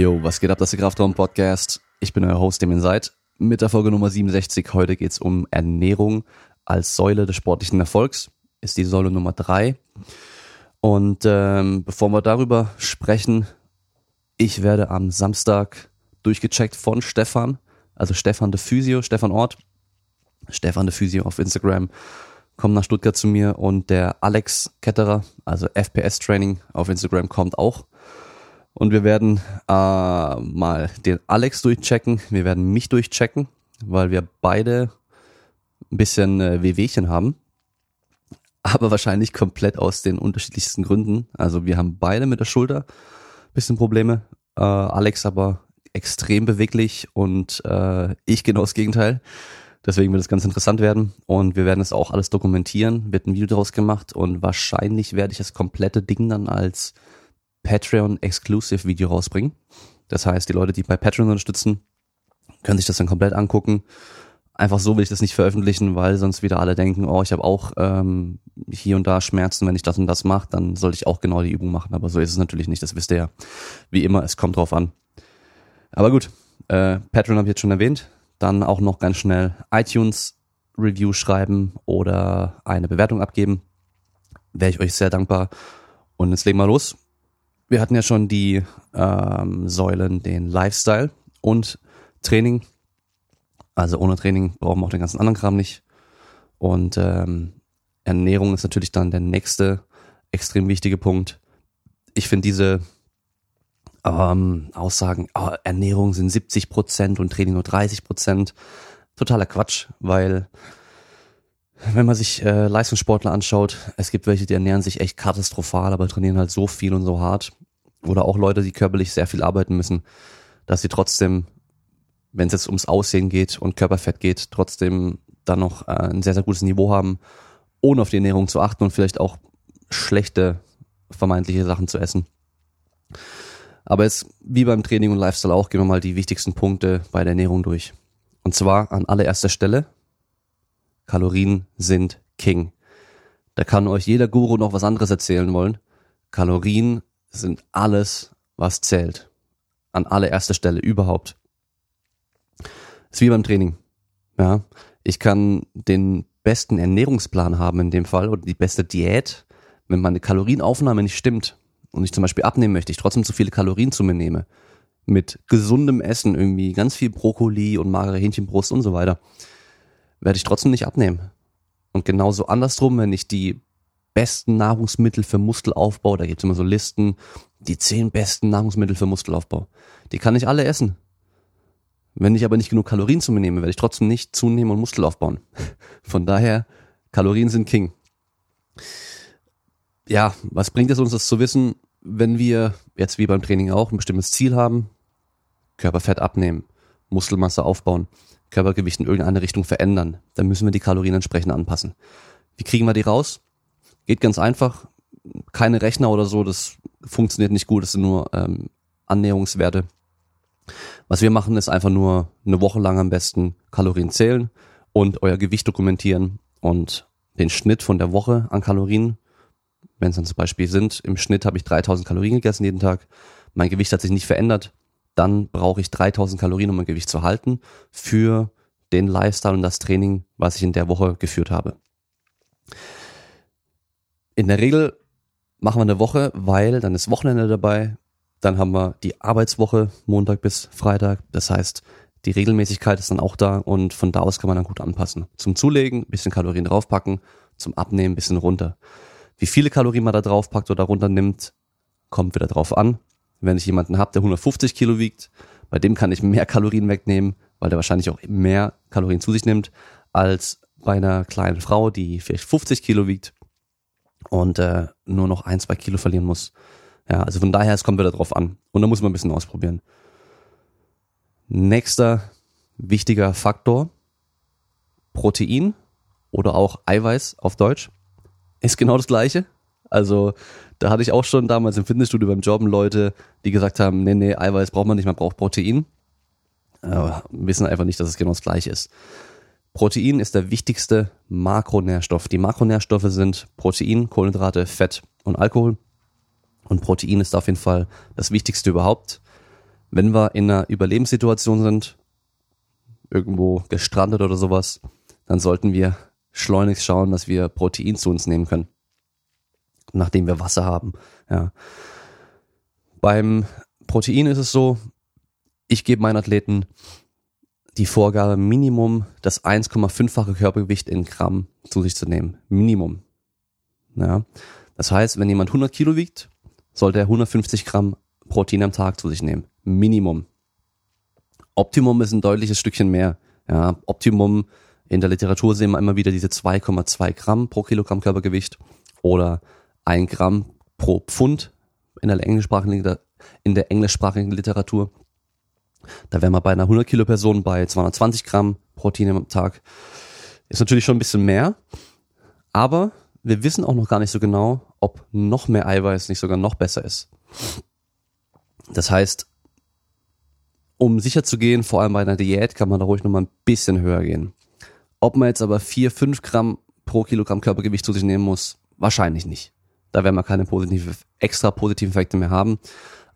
Jo, was geht ab, das ist der Kraftraum Podcast. Ich bin euer Host, dem ihr seid. Mit der Folge Nummer 67. Heute geht's um Ernährung als Säule des sportlichen Erfolgs. Ist die Säule Nummer drei. Und ähm, bevor wir darüber sprechen, ich werde am Samstag durchgecheckt von Stefan, also Stefan de Physio, Stefan Ort, Stefan de Physio auf Instagram, kommt nach Stuttgart zu mir und der Alex Ketterer, also FPS Training auf Instagram kommt auch und wir werden äh, mal den Alex durchchecken. Wir werden mich durchchecken, weil wir beide ein bisschen äh, Wehwehchen haben. Aber wahrscheinlich komplett aus den unterschiedlichsten Gründen. Also wir haben beide mit der Schulter ein bisschen Probleme. Äh, Alex aber extrem beweglich und äh, ich genau das Gegenteil. Deswegen wird es ganz interessant werden und wir werden es auch alles dokumentieren, wird ein Video daraus gemacht und wahrscheinlich werde ich das komplette Ding dann als Patreon-Exclusive-Video rausbringen. Das heißt, die Leute, die bei Patreon unterstützen, können sich das dann komplett angucken. Einfach so will ich das nicht veröffentlichen, weil sonst wieder alle denken, oh, ich habe auch ähm, hier und da Schmerzen, wenn ich das und das mache, dann sollte ich auch genau die Übung machen. Aber so ist es natürlich nicht, das wisst ihr ja. Wie immer, es kommt drauf an. Aber gut, äh, Patreon habe ich jetzt schon erwähnt. Dann auch noch ganz schnell iTunes Review schreiben oder eine Bewertung abgeben. Wäre ich euch sehr dankbar. Und jetzt legen wir los. Wir hatten ja schon die ähm, Säulen, den Lifestyle und Training. Also ohne Training brauchen wir auch den ganzen anderen Kram nicht. Und ähm, Ernährung ist natürlich dann der nächste extrem wichtige Punkt. Ich finde diese ähm, Aussagen, oh, Ernährung sind 70 Prozent und Training nur 30 Prozent, totaler Quatsch, weil wenn man sich äh, Leistungssportler anschaut, es gibt welche, die ernähren sich echt katastrophal, aber trainieren halt so viel und so hart. Oder auch Leute, die körperlich sehr viel arbeiten müssen, dass sie trotzdem, wenn es jetzt ums Aussehen geht und Körperfett geht, trotzdem dann noch äh, ein sehr, sehr gutes Niveau haben, ohne auf die Ernährung zu achten und vielleicht auch schlechte vermeintliche Sachen zu essen. Aber jetzt, wie beim Training und Lifestyle auch, gehen wir mal die wichtigsten Punkte bei der Ernährung durch. Und zwar an allererster Stelle Kalorien sind King. Da kann euch jeder Guru noch was anderes erzählen wollen. Kalorien sind alles, was zählt. An allererster Stelle überhaupt. ist wie beim Training. Ja, ich kann den besten Ernährungsplan haben in dem Fall oder die beste Diät, wenn meine Kalorienaufnahme nicht stimmt und ich zum Beispiel abnehmen möchte, ich trotzdem zu viele Kalorien zu mir nehme, mit gesundem Essen irgendwie, ganz viel Brokkoli und magere Hähnchenbrust und so weiter, werde ich trotzdem nicht abnehmen. Und genauso andersrum, wenn ich die besten Nahrungsmittel für Muskelaufbau, da gibt's immer so Listen, die zehn besten Nahrungsmittel für Muskelaufbau. Die kann ich alle essen. Wenn ich aber nicht genug Kalorien zu mir nehme, werde ich trotzdem nicht zunehmen und Muskel aufbauen. Von daher, Kalorien sind King. Ja, was bringt es uns, das zu wissen, wenn wir jetzt wie beim Training auch ein bestimmtes Ziel haben? Körperfett abnehmen, Muskelmasse aufbauen. Körpergewicht in irgendeine Richtung verändern, dann müssen wir die Kalorien entsprechend anpassen. Wie kriegen wir die raus? Geht ganz einfach. Keine Rechner oder so, das funktioniert nicht gut, das sind nur ähm, Annäherungswerte. Was wir machen, ist einfach nur eine Woche lang am besten Kalorien zählen und euer Gewicht dokumentieren und den Schnitt von der Woche an Kalorien, wenn es dann zum Beispiel sind, im Schnitt habe ich 3000 Kalorien gegessen jeden Tag, mein Gewicht hat sich nicht verändert, dann brauche ich 3000 Kalorien, um mein Gewicht zu halten, für den Lifestyle und das Training, was ich in der Woche geführt habe. In der Regel machen wir eine Woche, weil dann ist Wochenende dabei, dann haben wir die Arbeitswoche Montag bis Freitag, das heißt, die Regelmäßigkeit ist dann auch da und von da aus kann man dann gut anpassen. Zum Zulegen, bisschen Kalorien draufpacken, zum Abnehmen bisschen runter. Wie viele Kalorien man da draufpackt oder runter nimmt, kommt wieder drauf an. Wenn ich jemanden habe, der 150 Kilo wiegt, bei dem kann ich mehr Kalorien wegnehmen, weil der wahrscheinlich auch mehr Kalorien zu sich nimmt, als bei einer kleinen Frau, die vielleicht 50 Kilo wiegt und äh, nur noch ein, zwei Kilo verlieren muss. Ja, also von daher, es kommt wieder drauf an. Und da muss man ein bisschen ausprobieren. Nächster wichtiger Faktor, Protein oder auch Eiweiß auf Deutsch, ist genau das gleiche. Also da hatte ich auch schon damals im Fitnessstudio beim Jobben Leute, die gesagt haben, nee, nee, Eiweiß braucht man nicht, man braucht Protein. Aber wissen einfach nicht, dass es genau das gleiche ist. Protein ist der wichtigste Makronährstoff. Die Makronährstoffe sind Protein, Kohlenhydrate, Fett und Alkohol. Und Protein ist auf jeden Fall das Wichtigste überhaupt. Wenn wir in einer Überlebenssituation sind, irgendwo gestrandet oder sowas, dann sollten wir schleunigst schauen, dass wir Protein zu uns nehmen können, nachdem wir Wasser haben. Ja. Beim Protein ist es so, ich gebe meinen Athleten die Vorgabe, Minimum das 1,5-fache Körpergewicht in Gramm zu sich zu nehmen. Minimum. Ja. Das heißt, wenn jemand 100 Kilo wiegt, sollte er 150 Gramm Protein am Tag zu sich nehmen. Minimum. Optimum ist ein deutliches Stückchen mehr. Ja, Optimum in der Literatur sehen wir immer wieder diese 2,2 Gramm pro Kilogramm Körpergewicht oder ein Gramm pro Pfund in der englischsprachigen, in der englischsprachigen Literatur. Da wären wir bei einer 100 Kilo Person bei 220 Gramm Protein am Tag. Ist natürlich schon ein bisschen mehr, aber wir wissen auch noch gar nicht so genau, ob noch mehr Eiweiß nicht sogar noch besser ist. Das heißt, um sicher zu gehen, vor allem bei einer Diät, kann man da ruhig noch mal ein bisschen höher gehen. Ob man jetzt aber 4, 5 Gramm pro Kilogramm Körpergewicht zu sich nehmen muss, wahrscheinlich nicht. Da werden wir keine positive, extra positiven Effekte mehr haben,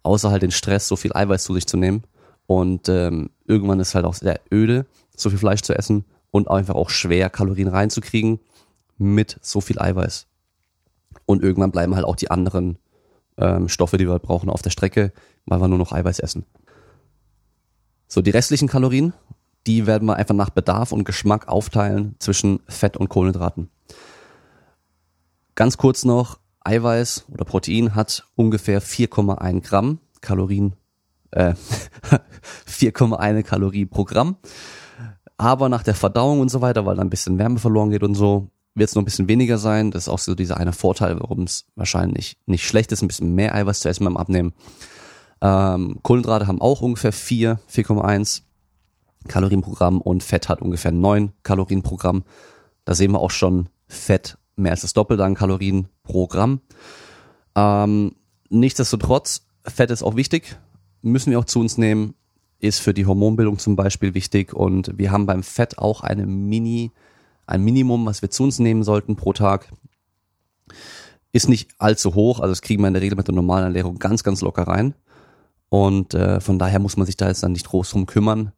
außer halt den Stress, so viel Eiweiß zu sich zu nehmen. Und ähm, irgendwann ist halt auch sehr öde, so viel Fleisch zu essen und einfach auch schwer, Kalorien reinzukriegen mit so viel Eiweiß. Und irgendwann bleiben halt auch die anderen ähm, Stoffe, die wir halt brauchen, auf der Strecke, weil wir nur noch Eiweiß essen. So, die restlichen Kalorien, die werden wir einfach nach Bedarf und Geschmack aufteilen zwischen Fett und Kohlenhydraten. Ganz kurz noch, Eiweiß oder Protein hat ungefähr 4,1 Gramm Kalorien, äh, 4,1 Kalorie pro Gramm. Aber nach der Verdauung und so weiter, weil da ein bisschen Wärme verloren geht und so, wird es noch ein bisschen weniger sein. Das ist auch so dieser eine Vorteil, warum es wahrscheinlich nicht schlecht ist, ein bisschen mehr Eiweiß zu essen beim Abnehmen. Ähm, Kohlenhydrate haben auch ungefähr 4, 4,1 Kalorien pro Gramm und Fett hat ungefähr 9 Kalorien pro Gramm. Da sehen wir auch schon Fett mehr als das Doppelte an Kalorien pro Gramm. Ähm, nichtsdestotrotz, Fett ist auch wichtig, müssen wir auch zu uns nehmen, ist für die Hormonbildung zum Beispiel wichtig und wir haben beim Fett auch eine Mini- ein Minimum, was wir zu uns nehmen sollten pro Tag. Ist nicht allzu hoch, also das kriegen wir in der Regel mit der normalen Ernährung ganz, ganz locker rein. Und äh, von daher muss man sich da jetzt dann nicht groß drum kümmern.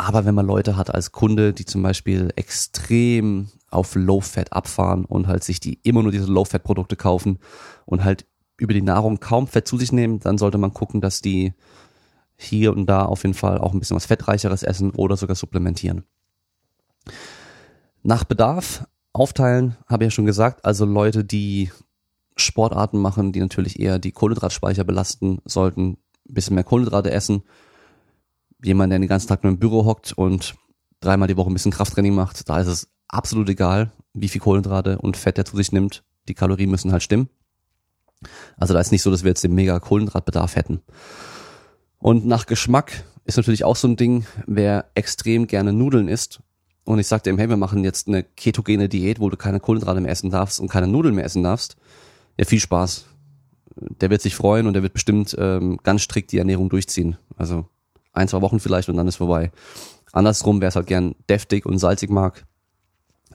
Aber wenn man Leute hat als Kunde, die zum Beispiel extrem auf Low-Fat abfahren und halt sich die immer nur diese Low-Fat-Produkte kaufen und halt über die Nahrung kaum Fett zu sich nehmen, dann sollte man gucken, dass die hier und da auf jeden Fall auch ein bisschen was Fettreicheres essen oder sogar supplementieren. Nach Bedarf aufteilen, habe ich ja schon gesagt. Also Leute, die Sportarten machen, die natürlich eher die Kohlenhydratspeicher belasten, sollten ein bisschen mehr Kohlenhydrate essen. Jemand, der den ganzen Tag nur im Büro hockt und dreimal die Woche ein bisschen Krafttraining macht, da ist es absolut egal, wie viel Kohlenhydrate und Fett er zu sich nimmt. Die Kalorien müssen halt stimmen. Also da ist nicht so, dass wir jetzt den mega Kohlenhydratbedarf hätten. Und nach Geschmack ist natürlich auch so ein Ding, wer extrem gerne Nudeln isst und ich sagte ihm, hey, wir machen jetzt eine ketogene Diät, wo du keine Kohlenhydrate mehr essen darfst und keine Nudeln mehr essen darfst, ja, viel Spaß. Der wird sich freuen und der wird bestimmt ähm, ganz strikt die Ernährung durchziehen. Also ein, zwei Wochen vielleicht und dann ist vorbei. Andersrum, wer es halt gern deftig und salzig mag,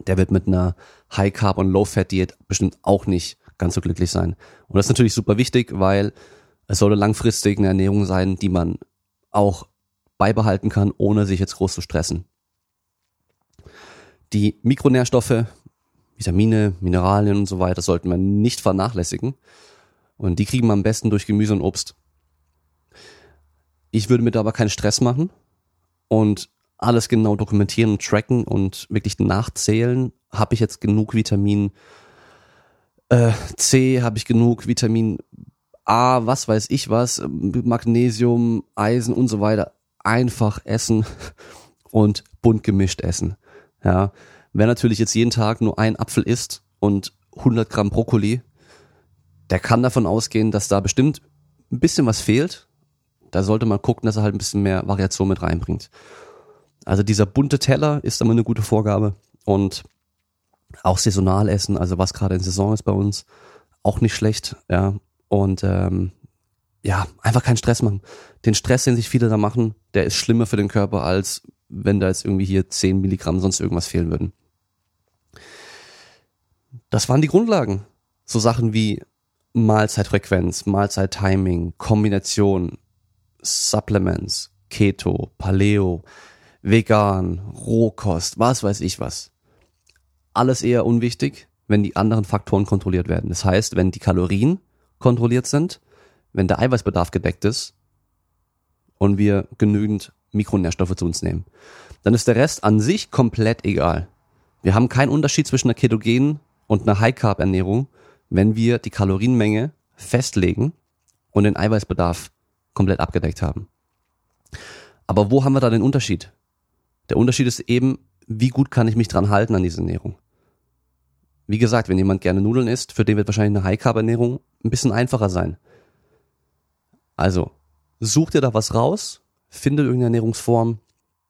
der wird mit einer High Carb und Low Fat Diät bestimmt auch nicht ganz so glücklich sein. Und das ist natürlich super wichtig, weil es sollte langfristig eine Ernährung sein, die man auch beibehalten kann, ohne sich jetzt groß zu stressen. Die Mikronährstoffe, Vitamine, Mineralien und so weiter sollten wir nicht vernachlässigen. Und die kriegen wir am besten durch Gemüse und Obst. Ich würde mir da aber keinen Stress machen und alles genau dokumentieren und tracken und wirklich nachzählen. Habe ich jetzt genug Vitamin äh, C, habe ich genug Vitamin A, was weiß ich was, Magnesium, Eisen und so weiter. Einfach essen und bunt gemischt essen. Ja, wer natürlich jetzt jeden Tag nur ein Apfel isst und 100 Gramm Brokkoli, der kann davon ausgehen, dass da bestimmt ein bisschen was fehlt. Da sollte man gucken, dass er halt ein bisschen mehr Variation mit reinbringt. Also dieser bunte Teller ist immer eine gute Vorgabe und auch saisonal essen, also was gerade in Saison ist bei uns, auch nicht schlecht, ja. Und ähm, ja, einfach keinen Stress machen. Den Stress, den sich viele da machen, der ist schlimmer für den Körper als wenn da jetzt irgendwie hier 10 Milligramm sonst irgendwas fehlen würden. Das waren die Grundlagen. So Sachen wie Mahlzeitfrequenz, Mahlzeittiming, Kombination, Supplements, Keto, Paleo, vegan, Rohkost, was weiß ich was. Alles eher unwichtig, wenn die anderen Faktoren kontrolliert werden. Das heißt, wenn die Kalorien kontrolliert sind, wenn der Eiweißbedarf gedeckt ist und wir genügend Mikronährstoffe zu uns nehmen, dann ist der Rest an sich komplett egal. Wir haben keinen Unterschied zwischen einer ketogenen und einer High-Carb-Ernährung, wenn wir die Kalorienmenge festlegen und den Eiweißbedarf komplett abgedeckt haben. Aber wo haben wir da den Unterschied? Der Unterschied ist eben, wie gut kann ich mich dran halten an diese Ernährung. Wie gesagt, wenn jemand gerne Nudeln isst, für den wird wahrscheinlich eine High-Carb-Ernährung ein bisschen einfacher sein. Also, such dir da was raus, finde irgendeine Ernährungsform,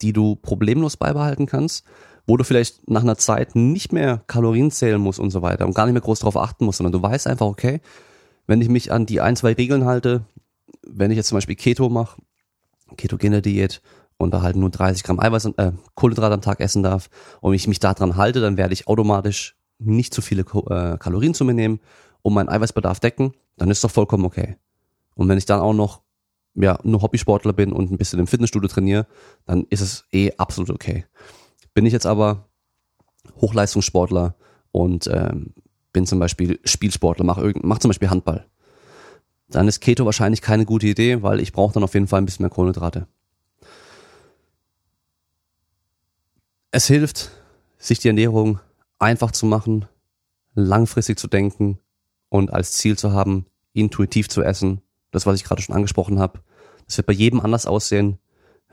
die du problemlos beibehalten kannst, wo du vielleicht nach einer Zeit nicht mehr Kalorien zählen musst und so weiter und gar nicht mehr groß darauf achten musst, sondern du weißt einfach, okay, wenn ich mich an die ein, zwei Regeln halte, wenn ich jetzt zum Beispiel Keto mache, ketogene Diät und da halt nur 30 Gramm Eiweiß, äh, Kohlenhydrat am Tag essen darf und ich mich daran halte, dann werde ich automatisch nicht zu viele äh, Kalorien zu mir nehmen und meinen Eiweißbedarf decken, dann ist doch vollkommen okay. Und wenn ich dann auch noch ja, nur Hobbysportler bin und ein bisschen im Fitnessstudio trainiere, dann ist es eh absolut okay. Bin ich jetzt aber Hochleistungssportler und ähm, bin zum Beispiel Spielsportler, mach, mach zum Beispiel Handball, dann ist Keto wahrscheinlich keine gute Idee, weil ich brauche dann auf jeden Fall ein bisschen mehr Kohlenhydrate. Es hilft, sich die Ernährung einfach zu machen, langfristig zu denken und als Ziel zu haben, intuitiv zu essen. Das, was ich gerade schon angesprochen habe. Das wird bei jedem anders aussehen.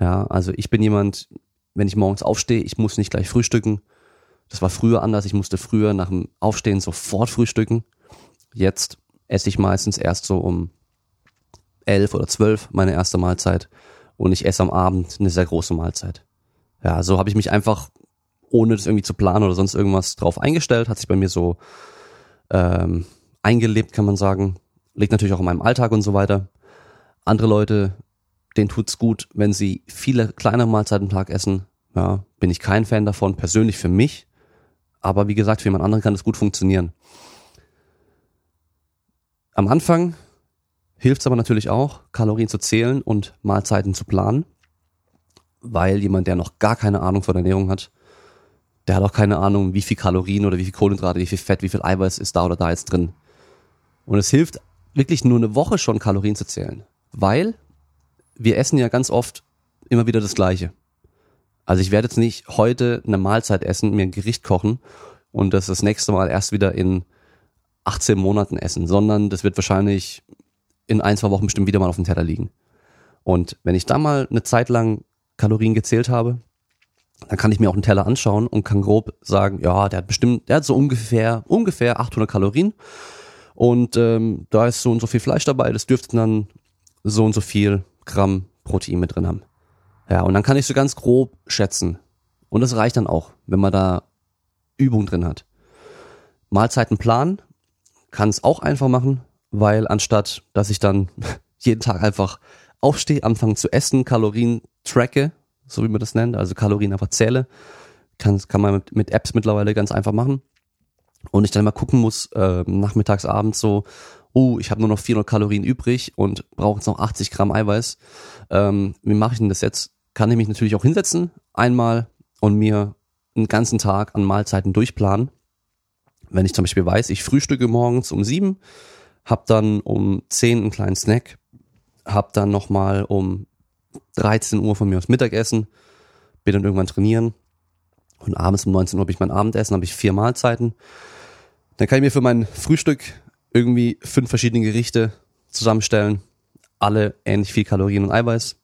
Ja, also ich bin jemand, wenn ich morgens aufstehe, ich muss nicht gleich frühstücken. Das war früher anders. Ich musste früher nach dem Aufstehen sofort frühstücken. Jetzt esse ich meistens erst so um elf oder zwölf meine erste Mahlzeit und ich esse am Abend eine sehr große Mahlzeit. Ja, so habe ich mich einfach, ohne das irgendwie zu planen oder sonst irgendwas drauf eingestellt, hat sich bei mir so ähm, eingelebt, kann man sagen. Liegt natürlich auch in meinem Alltag und so weiter. Andere Leute, denen tut's gut, wenn sie viele kleine Mahlzeiten am Tag essen. Ja, bin ich kein Fan davon, persönlich für mich. Aber wie gesagt, für jemand anderen kann es gut funktionieren. Am Anfang hilft es aber natürlich auch, Kalorien zu zählen und Mahlzeiten zu planen, weil jemand, der noch gar keine Ahnung von Ernährung hat, der hat auch keine Ahnung, wie viel Kalorien oder wie viel Kohlenhydrate, wie viel Fett, wie viel Eiweiß ist da oder da jetzt drin. Und es hilft wirklich nur eine Woche schon Kalorien zu zählen, weil wir essen ja ganz oft immer wieder das Gleiche. Also ich werde jetzt nicht heute eine Mahlzeit essen, mir ein Gericht kochen und das das nächste Mal erst wieder in 18 Monaten essen, sondern das wird wahrscheinlich in ein, zwei Wochen bestimmt wieder mal auf dem Teller liegen. Und wenn ich da mal eine Zeit lang Kalorien gezählt habe, dann kann ich mir auch einen Teller anschauen und kann grob sagen, ja, der hat bestimmt, der hat so ungefähr, ungefähr 800 Kalorien und ähm, da ist so und so viel Fleisch dabei, das dürfte dann so und so viel Gramm Protein mit drin haben. Ja, und dann kann ich so ganz grob schätzen. Und das reicht dann auch, wenn man da Übung drin hat. Mahlzeiten planen kann es auch einfach machen, weil anstatt, dass ich dann jeden Tag einfach aufstehe, anfange zu essen, Kalorien tracke, so wie man das nennt, also Kalorien einfach zähle, kann, kann man mit, mit Apps mittlerweile ganz einfach machen. Und ich dann mal gucken muss, äh, nachmittags, abends so, oh, ich habe nur noch 400 Kalorien übrig und brauche jetzt noch 80 Gramm Eiweiß. Ähm, wie mache ich denn das jetzt? Kann ich mich natürlich auch hinsetzen, einmal und mir einen ganzen Tag an Mahlzeiten durchplanen wenn ich zum Beispiel weiß, ich frühstücke morgens um sieben, hab dann um zehn einen kleinen Snack, hab dann nochmal um 13 Uhr von mir aus Mittagessen, bin dann irgendwann trainieren und abends um 19 Uhr habe ich mein Abendessen, habe ich vier Mahlzeiten. Dann kann ich mir für mein Frühstück irgendwie fünf verschiedene Gerichte zusammenstellen, alle ähnlich viel Kalorien und Eiweiß.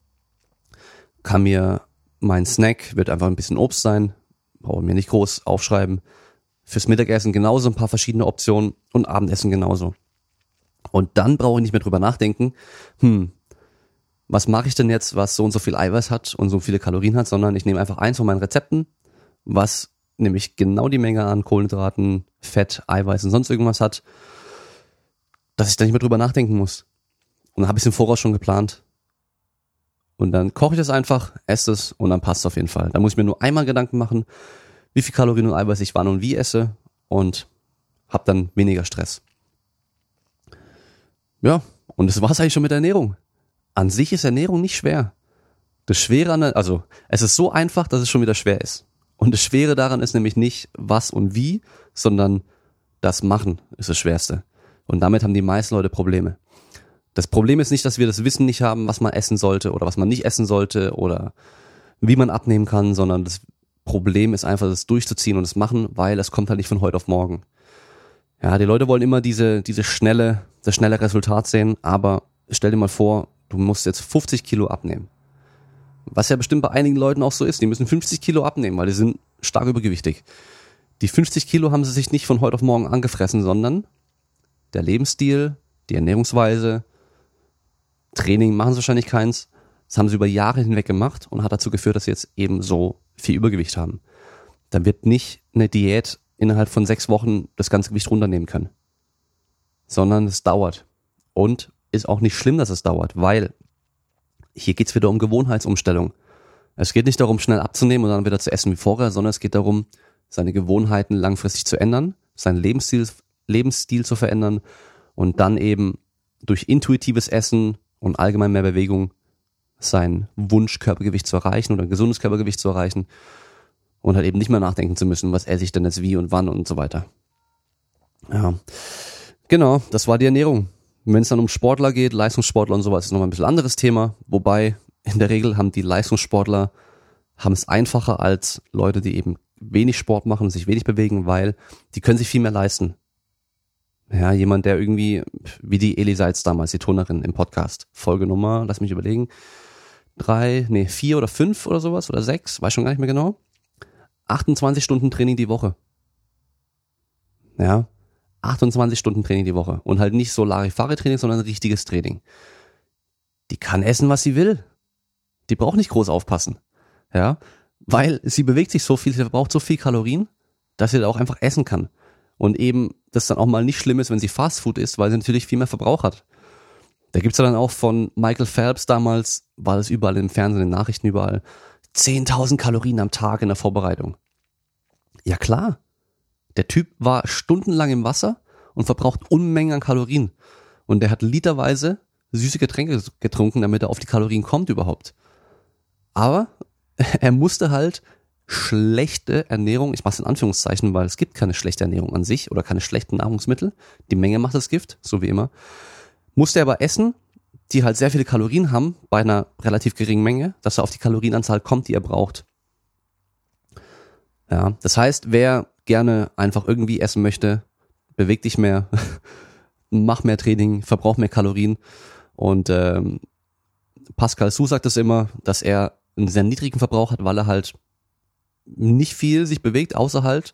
Kann mir mein Snack, wird einfach ein bisschen Obst sein, brauche mir nicht groß aufschreiben, Fürs Mittagessen genauso ein paar verschiedene Optionen und Abendessen genauso. Und dann brauche ich nicht mehr drüber nachdenken, hm, was mache ich denn jetzt, was so und so viel Eiweiß hat und so viele Kalorien hat, sondern ich nehme einfach eins von meinen Rezepten, was nämlich genau die Menge an Kohlenhydraten, Fett, Eiweiß und sonst irgendwas hat, dass ich da nicht mehr drüber nachdenken muss. Und dann habe ich es im Voraus schon geplant. Und dann koche ich das einfach, esse es und dann passt es auf jeden Fall. Da muss ich mir nur einmal Gedanken machen, wie viel Kalorien und Eiweiß ich wann und wie esse und habe dann weniger Stress. Ja, und das war's eigentlich schon mit der Ernährung. an sich ist Ernährung nicht schwer. Das Schwere an, also es ist so einfach, dass es schon wieder schwer ist. Und das Schwere daran ist nämlich nicht was und wie, sondern das Machen ist das Schwerste. Und damit haben die meisten Leute Probleme. Das Problem ist nicht, dass wir das Wissen nicht haben, was man essen sollte oder was man nicht essen sollte oder wie man abnehmen kann, sondern das Problem ist einfach, das durchzuziehen und das machen, weil es kommt halt nicht von heute auf morgen. Ja, die Leute wollen immer diese, diese schnelle, das schnelle Resultat sehen, aber stell dir mal vor, du musst jetzt 50 Kilo abnehmen. Was ja bestimmt bei einigen Leuten auch so ist. Die müssen 50 Kilo abnehmen, weil die sind stark übergewichtig. Die 50 Kilo haben sie sich nicht von heute auf morgen angefressen, sondern der Lebensstil, die Ernährungsweise, Training machen sie wahrscheinlich keins. Das haben sie über Jahre hinweg gemacht und hat dazu geführt, dass sie jetzt eben so viel Übergewicht haben. Dann wird nicht eine Diät innerhalb von sechs Wochen das ganze Gewicht runternehmen können. Sondern es dauert. Und ist auch nicht schlimm, dass es dauert, weil hier geht's wieder um Gewohnheitsumstellung. Es geht nicht darum, schnell abzunehmen und dann wieder zu essen wie vorher, sondern es geht darum, seine Gewohnheiten langfristig zu ändern, seinen Lebensstil, Lebensstil zu verändern und dann eben durch intuitives Essen und allgemein mehr Bewegung sein Wunschkörpergewicht zu erreichen oder ein gesundes Körpergewicht zu erreichen und halt eben nicht mehr nachdenken zu müssen, was esse ich denn jetzt wie und wann und so weiter. Ja, genau, das war die Ernährung. Wenn es dann um Sportler geht, Leistungssportler und sowas, ist nochmal ein bisschen anderes Thema. Wobei in der Regel haben die Leistungssportler haben es einfacher als Leute, die eben wenig Sport machen, sich wenig bewegen, weil die können sich viel mehr leisten. Ja, jemand, der irgendwie, wie die Eli Seitz damals, die Turnerin im Podcast, Folge Nummer, lass mich überlegen, drei, nee, vier oder fünf oder sowas oder sechs, weiß schon gar nicht mehr genau. 28 Stunden Training die Woche. Ja, 28 Stunden Training die Woche. Und halt nicht so Larifari-Training, sondern richtiges Training. Die kann essen, was sie will. Die braucht nicht groß aufpassen. Ja, weil sie bewegt sich so viel, sie verbraucht so viel Kalorien, dass sie da auch einfach essen kann. Und eben, das dann auch mal nicht schlimm ist, wenn sie Fastfood isst, weil sie natürlich viel mehr Verbrauch hat. Da gibt's ja dann auch von Michael Phelps damals, war das überall im Fernsehen, in den Nachrichten überall, 10.000 Kalorien am Tag in der Vorbereitung. Ja klar. Der Typ war stundenlang im Wasser und verbraucht Unmengen an Kalorien. Und der hat literweise süße Getränke getrunken, damit er auf die Kalorien kommt überhaupt. Aber er musste halt schlechte Ernährung, ich mache es in Anführungszeichen, weil es gibt keine schlechte Ernährung an sich oder keine schlechten Nahrungsmittel. Die Menge macht das Gift, so wie immer. Musste er aber essen, die halt sehr viele Kalorien haben, bei einer relativ geringen Menge, dass er auf die Kalorienanzahl kommt, die er braucht. Ja, das heißt, wer gerne einfach irgendwie essen möchte, beweg dich mehr, mach mehr Training, verbrauch mehr Kalorien. Und ähm, Pascal Su sagt es das immer, dass er einen sehr niedrigen Verbrauch hat, weil er halt nicht viel sich bewegt, außer halt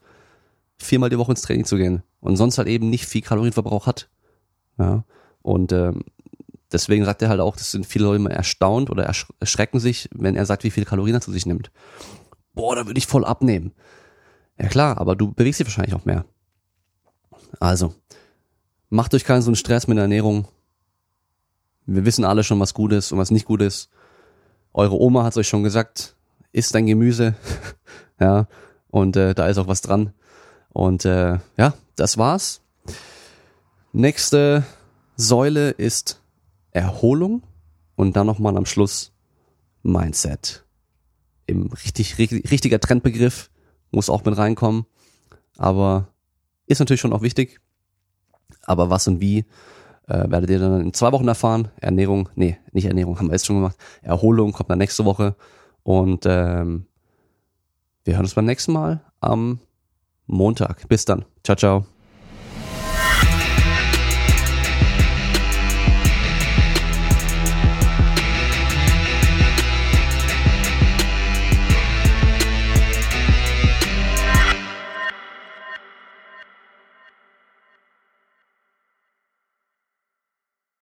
viermal die Woche ins Training zu gehen. Und sonst halt eben nicht viel Kalorienverbrauch hat. Ja. Und ähm, deswegen sagt er halt auch, das sind viele Leute immer erstaunt oder erschrecken sich, wenn er sagt, wie viele Kalorien er zu sich nimmt. Boah, da würde ich voll abnehmen. Ja klar, aber du bewegst dich wahrscheinlich auch mehr. Also, macht euch keinen so einen Stress mit der Ernährung. Wir wissen alle schon, was gut ist und was nicht gut ist. Eure Oma hat euch schon gesagt, isst dein Gemüse. ja, und äh, da ist auch was dran. Und äh, ja, das war's. Nächste Säule ist Erholung und dann nochmal am Schluss Mindset. Im richtig, richtig, richtiger Trendbegriff muss auch mit reinkommen, aber ist natürlich schon auch wichtig. Aber was und wie äh, werdet ihr dann in zwei Wochen erfahren. Ernährung, nee, nicht Ernährung, haben wir jetzt schon gemacht. Erholung kommt dann nächste Woche und ähm, wir hören uns beim nächsten Mal am Montag. Bis dann. Ciao, ciao.